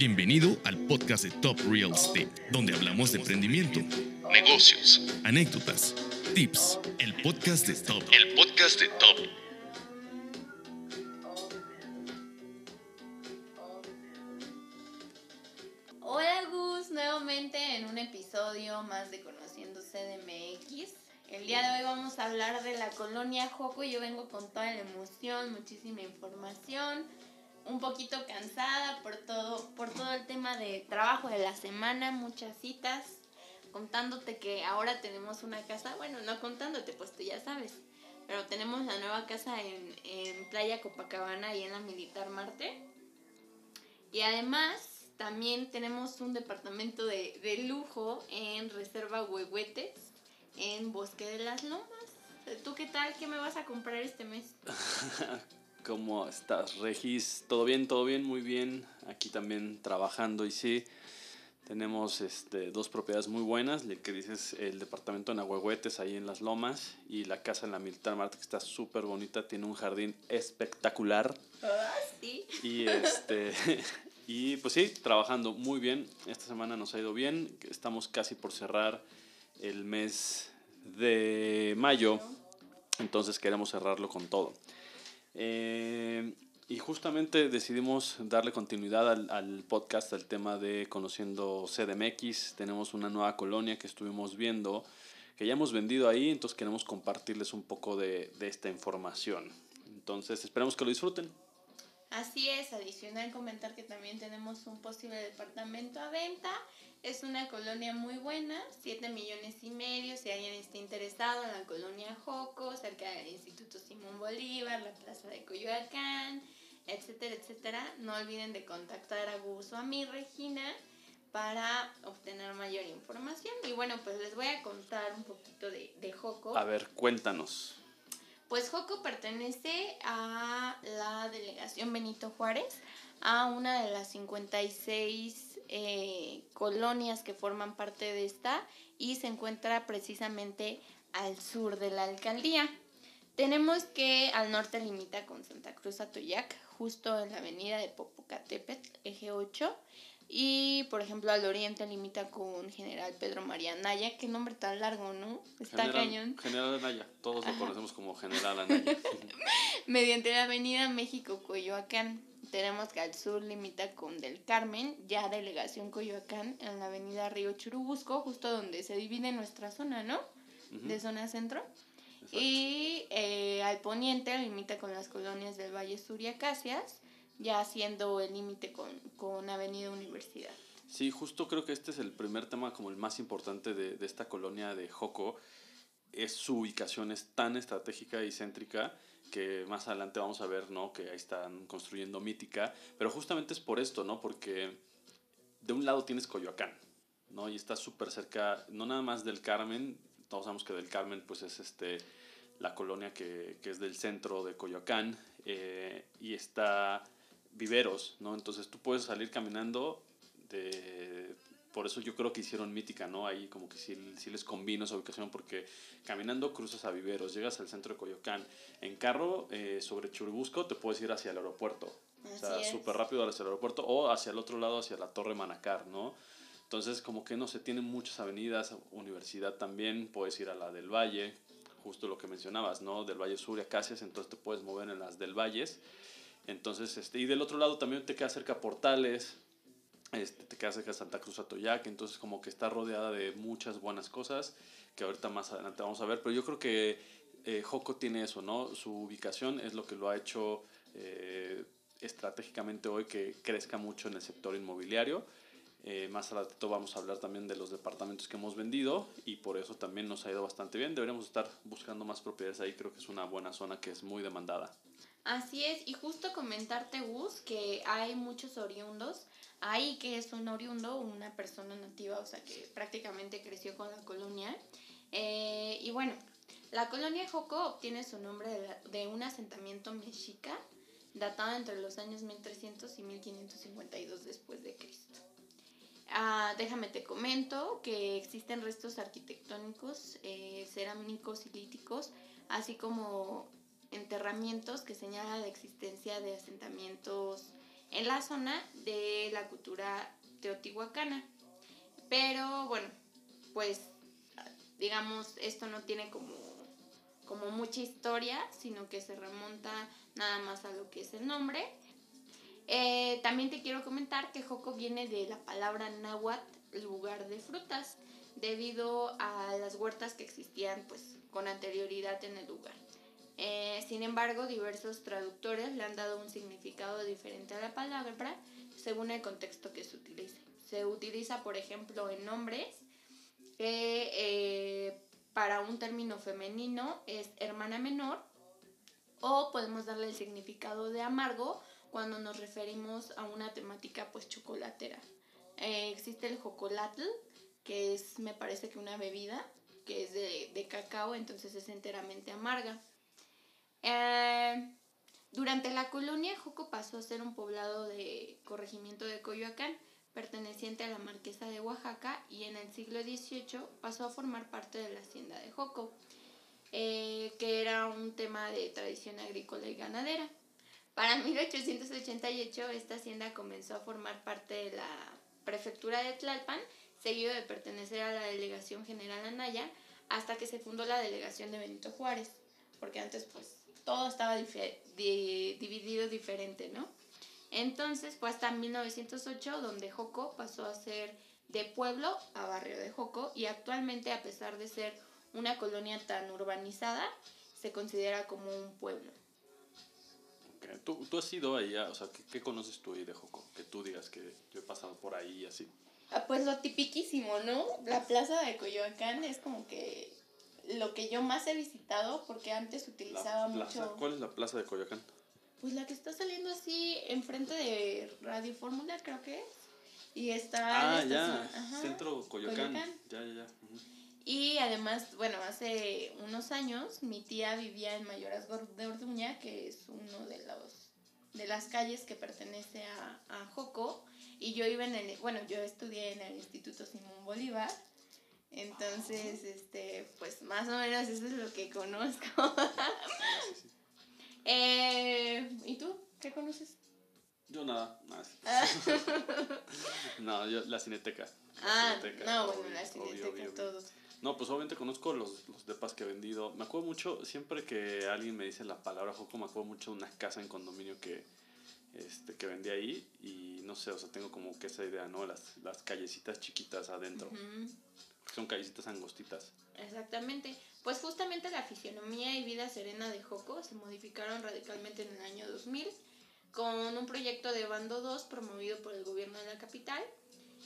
Bienvenido al podcast de Top Real Estate, donde hablamos de emprendimiento, negocios, anécdotas, tips. El podcast de Top. El podcast de Top. Hola Gus, nuevamente en un episodio más de Conociendo CDMX. El día de hoy vamos a hablar de la colonia Joco. Yo vengo con toda la emoción, muchísima información, un poquito cansada por todo, por todo el tema de trabajo de la semana, muchas citas, contándote que ahora tenemos una casa, bueno, no contándote, pues tú ya sabes, pero tenemos la nueva casa en, en Playa Copacabana y en la Militar Marte. Y además también tenemos un departamento de, de lujo en Reserva Huehuetes, en Bosque de las Lomas. ¿Tú qué tal? ¿Qué me vas a comprar este mes? ¿Cómo estás, Regis? ¿Todo bien? ¿Todo bien? Muy bien. Aquí también trabajando y sí, tenemos este, dos propiedades muy buenas. Le que dices el departamento en ahí en Las Lomas, y la casa en la Militar Marte, que está súper bonita, tiene un jardín espectacular. Ah, sí. Y este... Y pues sí, trabajando muy bien. Esta semana nos ha ido bien. Estamos casi por cerrar el mes de mayo. Entonces queremos cerrarlo con todo. Eh, y justamente decidimos darle continuidad al, al, podcast, al tema de Conociendo CDMX. Tenemos una nueva colonia que estuvimos viendo, que ya hemos vendido ahí, entonces queremos compartirles un poco de, de esta información. Entonces esperemos que lo disfruten. Así es, adicional comentar que también tenemos un posible departamento a venta. Es una colonia muy buena, 7 millones y medio, si alguien está interesado en la colonia Joco, cerca del Instituto Simón Bolívar, la Plaza de Coyoacán, etcétera, etcétera. No olviden de contactar a Gus o a mí, Regina, para obtener mayor información. Y bueno, pues les voy a contar un poquito de, de Joco. A ver, cuéntanos. Pues Joco pertenece a la delegación Benito Juárez, a una de las 56 eh, colonias que forman parte de esta y se encuentra precisamente al sur de la alcaldía. Tenemos que al norte limita con Santa Cruz Atoyac, justo en la avenida de Popocatépetl, eje 8. Y, por ejemplo, al oriente limita con General Pedro María Anaya. Qué nombre tan largo, ¿no? Está General, cañón. General Anaya, todos lo conocemos como General Anaya. Mediante la avenida México-Coyoacán. Tenemos que al sur limita con Del Carmen, ya delegación Coyoacán, en la avenida Río Churubusco, justo donde se divide nuestra zona, ¿no? Uh -huh. De zona centro. Exacto. Y eh, al poniente limita con las colonias del Valle Sur y Acacias ya haciendo el límite con, con Avenida Universidad. Sí, justo creo que este es el primer tema como el más importante de, de esta colonia de Joco. Es su ubicación, es tan estratégica y céntrica que más adelante vamos a ver, ¿no? Que ahí están construyendo Mítica, pero justamente es por esto, ¿no? Porque de un lado tienes Coyoacán, ¿no? Y está súper cerca, no nada más del Carmen, todos sabemos que del Carmen pues es este, la colonia que, que es del centro de Coyoacán, eh, y está viveros, ¿no? Entonces tú puedes salir caminando de... Por eso yo creo que hicieron mítica, ¿no? Ahí como que sí, sí les combino esa ubicación porque caminando cruzas a viveros, llegas al centro de Coyoacán. En carro eh, sobre Churubusco te puedes ir hacia el aeropuerto. Así o sea, súper rápido hacia el aeropuerto o hacia el otro lado, hacia la Torre Manacar, ¿no? Entonces como que no se tienen muchas avenidas, universidad también, puedes ir a la del Valle, justo lo que mencionabas, ¿no? Del Valle Sur y Acacias, entonces te puedes mover en las del Valles. Entonces, este, y del otro lado también te queda cerca Portales, este, te queda cerca Santa Cruz Atoyac, entonces como que está rodeada de muchas buenas cosas que ahorita más adelante vamos a ver, pero yo creo que eh, Joco tiene eso, ¿no? Su ubicación es lo que lo ha hecho eh, estratégicamente hoy que crezca mucho en el sector inmobiliario. Eh, más adelante vamos a hablar también de los departamentos que hemos vendido y por eso también nos ha ido bastante bien. Deberíamos estar buscando más propiedades ahí, creo que es una buena zona que es muy demandada. Así es, y justo comentarte, Gus, que hay muchos oriundos. Ahí que es un oriundo, una persona nativa, o sea, que prácticamente creció con la colonia. Eh, y bueno, la colonia Joco obtiene su nombre de, de, un asentamiento mexica datado entre los años 1300 y 1552 después de Cristo. Ah, déjame te comento que existen restos arquitectónicos, eh, cerámicos y líticos, así como enterramientos que señalan la existencia de asentamientos en la zona de la cultura teotihuacana. Pero bueno, pues digamos, esto no tiene como, como mucha historia, sino que se remonta nada más a lo que es el nombre. Eh, también te quiero comentar que Joco viene de la palabra náhuatl, lugar de frutas, debido a las huertas que existían pues con anterioridad en el lugar. Eh, sin embargo, diversos traductores le han dado un significado diferente a la palabra según el contexto que se utilice. Se utiliza, por ejemplo, en nombres eh, para un término femenino es hermana menor o podemos darle el significado de amargo cuando nos referimos a una temática pues chocolatera. Eh, existe el jocolatl, que es me parece que una bebida que es de, cacao, entonces es enteramente amarga. Eh, durante la colonia, Joco pasó a ser un poblado de corregimiento de Coyoacán, perteneciente a la marquesa de Oaxaca, y en el siglo XVIII pasó a formar parte de la hacienda de Joco, eh, que era un tema de tradición agrícola y ganadera. Para 1888 esta hacienda comenzó a formar parte de la prefectura de Tlalpan, seguido de pertenecer a la delegación general Anaya, hasta que se fundó la delegación de Benito Juárez, porque antes pues todo estaba dividido diferente, ¿no? Entonces fue hasta 1908 donde Joco pasó a ser de pueblo a barrio de Joco y actualmente a pesar de ser una colonia tan urbanizada, se considera como un pueblo. ¿Tú, ¿Tú, has ido ahí, o sea, ¿qué, conoces tú ahí de Joco? Que tú digas que yo he pasado por ahí y así. Ah, pues lo tipiquísimo, ¿no? La plaza de Coyoacán es como que lo que yo más he visitado porque antes utilizaba mucho... ¿Cuál es la plaza de Coyoacán? Pues la que está saliendo así enfrente de Radio Fórmula, creo que es. Y está... Ah, ya, Centro Coyoacán. Ya, ya, ya. Y además, bueno, hace unos años mi tía vivía en Mayoras de Orduña, que es uno de los de las calles que pertenece a, a Joco. Y yo iba en el, bueno, yo estudié en el Instituto Simón Bolívar. Entonces, este, pues más o menos eso es lo que conozco. eh, ¿Y tú? ¿Qué conoces? Yo nada, nada. Ah. no, yo la cineteca. ah, no, bueno, la cineteca, todos. No, pues obviamente conozco los, los depas que he vendido. Me acuerdo mucho, siempre que alguien me dice la palabra Joco, me acuerdo mucho de una casa en condominio que, este, que vendí ahí. Y no sé, o sea, tengo como que esa idea, ¿no? Las, las callecitas chiquitas adentro. Son callecitas angostitas. Exactamente. Pues justamente la fisionomía y vida serena de Joco se modificaron radicalmente en el año 2000 con un proyecto de Bando 2 promovido por el gobierno de la capital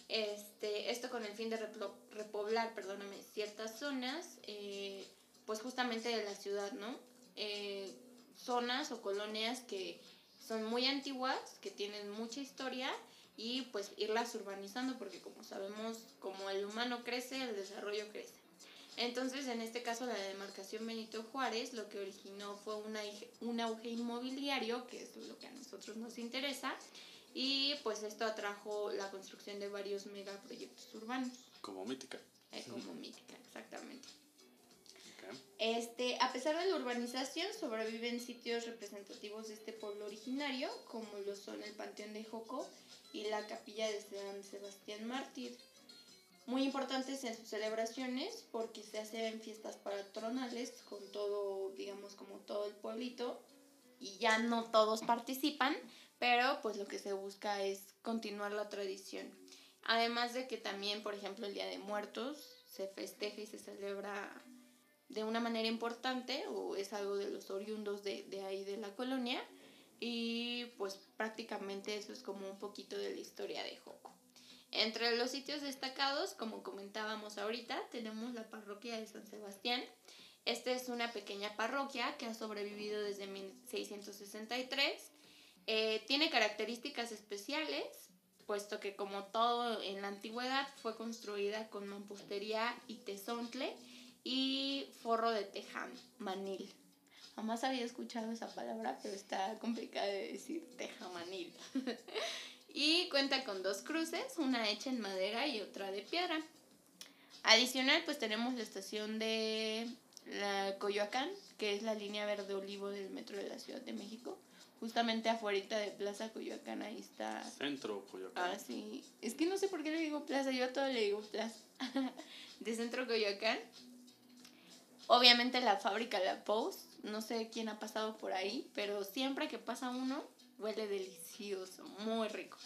este, esto con el fin de repoblar, perdóname, ciertas zonas, eh, pues justamente de la ciudad, ¿no? Eh, zonas o colonias que son muy antiguas, que tienen mucha historia y pues irlas urbanizando porque como sabemos, como el humano crece, el desarrollo crece. Entonces, en este caso, la demarcación Benito Juárez lo que originó fue una, un auge inmobiliario, que es lo que a nosotros nos interesa, y pues esto atrajo la construcción de varios megaproyectos urbanos. Como Mítica. Eh, como Mítica, exactamente. Este, a pesar de la urbanización, sobreviven sitios representativos de este pueblo originario, como lo son el Panteón de Joco y la capilla de San Sebastián Mártir. Muy importantes en sus celebraciones porque se hacen fiestas patronales con todo, digamos, como todo el pueblito y ya no todos participan, pero pues lo que se busca es continuar la tradición. Además de que también, por ejemplo, el Día de Muertos se festeja y se celebra de una manera importante o es algo de los oriundos de, de ahí de la colonia y pues prácticamente eso es como un poquito de la historia de Joco. Entre los sitios destacados, como comentábamos ahorita, tenemos la parroquia de San Sebastián. Esta es una pequeña parroquia que ha sobrevivido desde 1663 eh, tiene características especiales, puesto que como todo en la antigüedad fue construida con mampostería y tesontle y forro de teján, manil. Jamás había escuchado esa palabra, pero está complicada de decir tejamanil. y cuenta con dos cruces, una hecha en madera y otra de piedra. Adicional, pues tenemos la estación de la Coyoacán, que es la línea verde olivo del metro de la Ciudad de México justamente afuera de Plaza Coyoacán, ahí está. Centro Coyoacán. Ah, sí. Es que no sé por qué le digo plaza, yo a todo le digo plaza. de Centro Coyoacán. Obviamente la fábrica La Post, no sé quién ha pasado por ahí, pero siempre que pasa uno, huele delicioso, muy rico.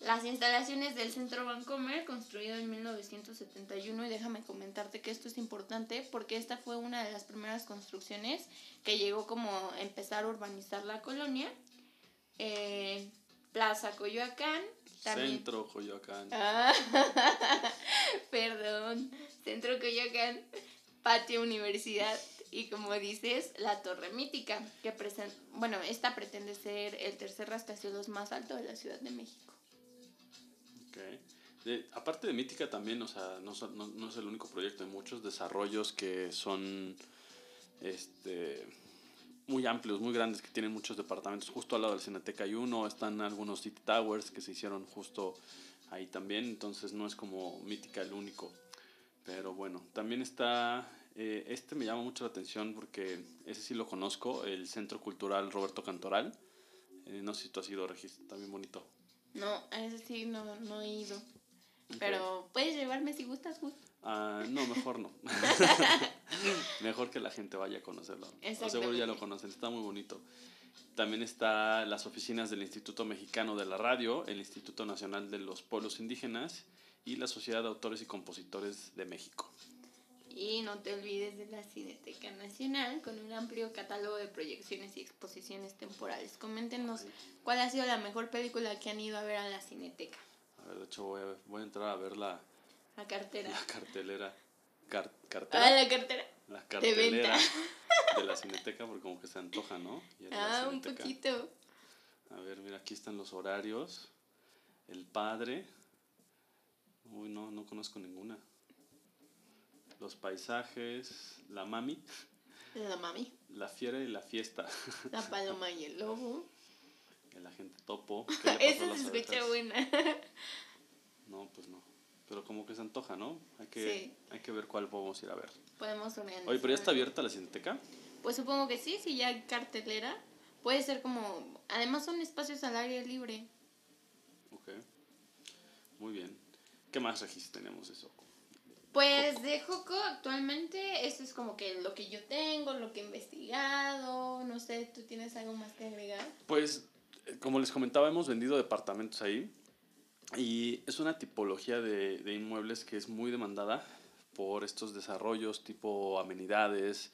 Las instalaciones del Centro Vancomer, construido en 1971, y déjame comentarte que esto es importante porque esta fue una de las primeras construcciones que llegó como a empezar a urbanizar la colonia. Eh, Plaza Coyoacán. Centro Coyoacán. Ah, perdón, Centro Coyoacán, Patio Universidad y como dices, la Torre Mítica, que presenta, bueno, esta pretende ser el tercer rascacielos más alto de la Ciudad de México. Okay. aparte de Mítica también, o sea, no, no, no, es el único proyecto, hay muchos desarrollos que son este, muy amplios, muy grandes, que tienen muchos departamentos. Justo al lado del Cineteca hay uno, están algunos City Towers que se hicieron justo ahí también, entonces no es como Mítica el único. Pero bueno, también está, eh, este me llama mucho la atención porque ese sí lo conozco, el Centro Cultural Roberto Cantoral. Eh, no sé si tú has ido, Regis, también bonito. No, a ese sí no, no he ido. Pero puedes llevarme si gustas, Gus. Ah, no, mejor no. mejor que la gente vaya a conocerlo. Seguro ya lo conocen, está muy bonito. También está las oficinas del Instituto Mexicano de la Radio, el Instituto Nacional de los Pueblos Indígenas y la Sociedad de Autores y Compositores de México. Y no te olvides de la Cineteca Nacional con un amplio catálogo de proyecciones y exposiciones temporales. Coméntenos cuál ha sido la mejor película que han ido a ver a la Cineteca. A ver, de hecho voy a, voy a entrar a ver la, la cartera. La cartelera. cartera. Ah, la cartera. La cartelera de, la Cineteca porque como que se antoja, ¿no? Ah, un poquito. A ver, mira, aquí están los horarios. El padre. Uy, no, no conozco ninguna los paisajes, la mami. La mami. La fiera y la fiesta. La paloma y el lobo. El agente topo. Esa se escucha buena. No, pues no. Pero como que se antoja, ¿no? Hay que, hay que ver cuál podemos ir a ver. Podemos organizar. Oye, pero ya está abierta la Cineteca. Pues supongo que sí, si ya hay cartelera. Puede ser como. Además, son espacios al aire libre. Ok. Muy bien. ¿Qué más registros tenemos eso? Pues de Joco actualmente eso es como que lo que yo tengo, lo que he investigado, no sé, ¿tú tienes algo más que agregar? Pues eh, como les comentaba, hemos vendido departamentos ahí y es una tipología de, de inmuebles que es muy demandada por estos desarrollos tipo amenidades,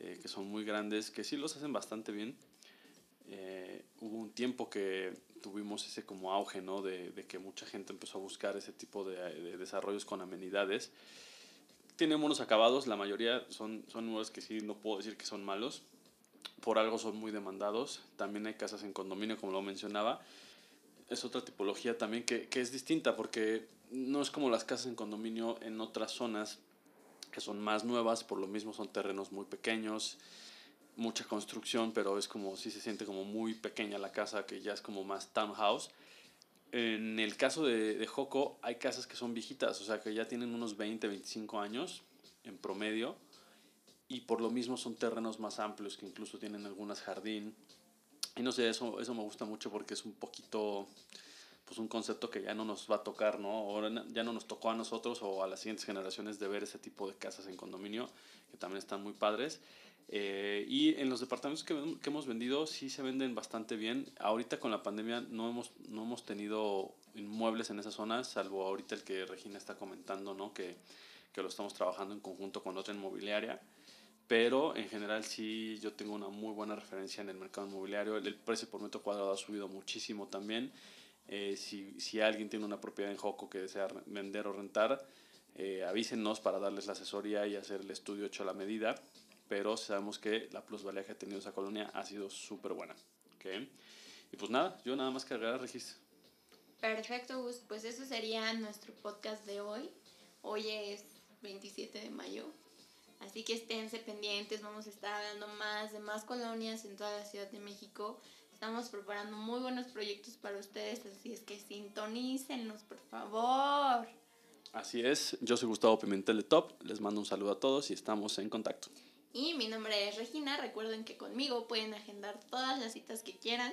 eh, que son muy grandes, que sí los hacen bastante bien. Eh, hubo un tiempo que tuvimos ese como auge, ¿no? De, de que mucha gente empezó a buscar ese tipo de, de, desarrollos con amenidades. Tienen buenos acabados, la mayoría son, son nuevos que sí no puedo decir que son malos, por algo son muy demandados. También hay casas en condominio, como lo mencionaba. Es otra tipología también que, que es distinta porque no es como las casas en condominio en otras zonas que son más nuevas, por lo mismo son terrenos muy pequeños mucha construcción, pero es como, si se siente como muy pequeña la casa, que ya es como más townhouse. En el caso de, de Joco, hay casas que son viejitas, o sea, que ya tienen unos 20, 25 años en promedio, y por lo mismo son terrenos más amplios, que incluso tienen algunas jardín. Y no sé, eso, eso me gusta mucho porque es un poquito, pues un concepto que ya no nos va a tocar, ¿no? Ahora ya no nos tocó a nosotros o a las siguientes generaciones de ver ese tipo de casas en condominio, que también están muy padres. Eh, y en los departamentos que, que, hemos vendido sí se venden bastante bien. Ahorita con la pandemia no hemos, no hemos tenido inmuebles en esas zonas, salvo ahorita el que Regina está comentando, ¿no? que, que lo estamos trabajando en conjunto con otra inmobiliaria. Pero en general sí yo tengo una muy buena referencia en el mercado inmobiliario. El, precio por metro cuadrado ha subido muchísimo también. Eh, si, si alguien tiene una propiedad en Joco que desea vender o rentar, eh, avísenos para darles la asesoría y hacer el estudio hecho a la medida pero sabemos que la plusvalía que ha tenido esa colonia ha sido súper buena. ¿okay? Y pues nada, yo nada más que agregar, Regis. Perfecto, Gus. Pues eso sería nuestro podcast de hoy. Hoy es 27 de mayo. Así que esténse pendientes, vamos a estar hablando más de más colonias en toda la Ciudad de México. Estamos preparando muy buenos proyectos para ustedes, así es que sintonícenos, por favor. Así es, yo soy Gustavo Pimentel de Top, les mando un saludo a todos y estamos en contacto. Y mi nombre es Regina. Recuerden que conmigo pueden agendar todas las citas que quieran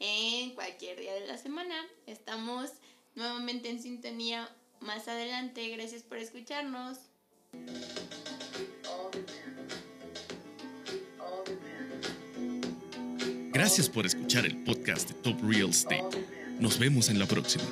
en cualquier día de la semana. Estamos nuevamente en sintonía más adelante. Gracias por escucharnos. Gracias por escuchar el podcast de Top Real Estate. Nos vemos en la próxima.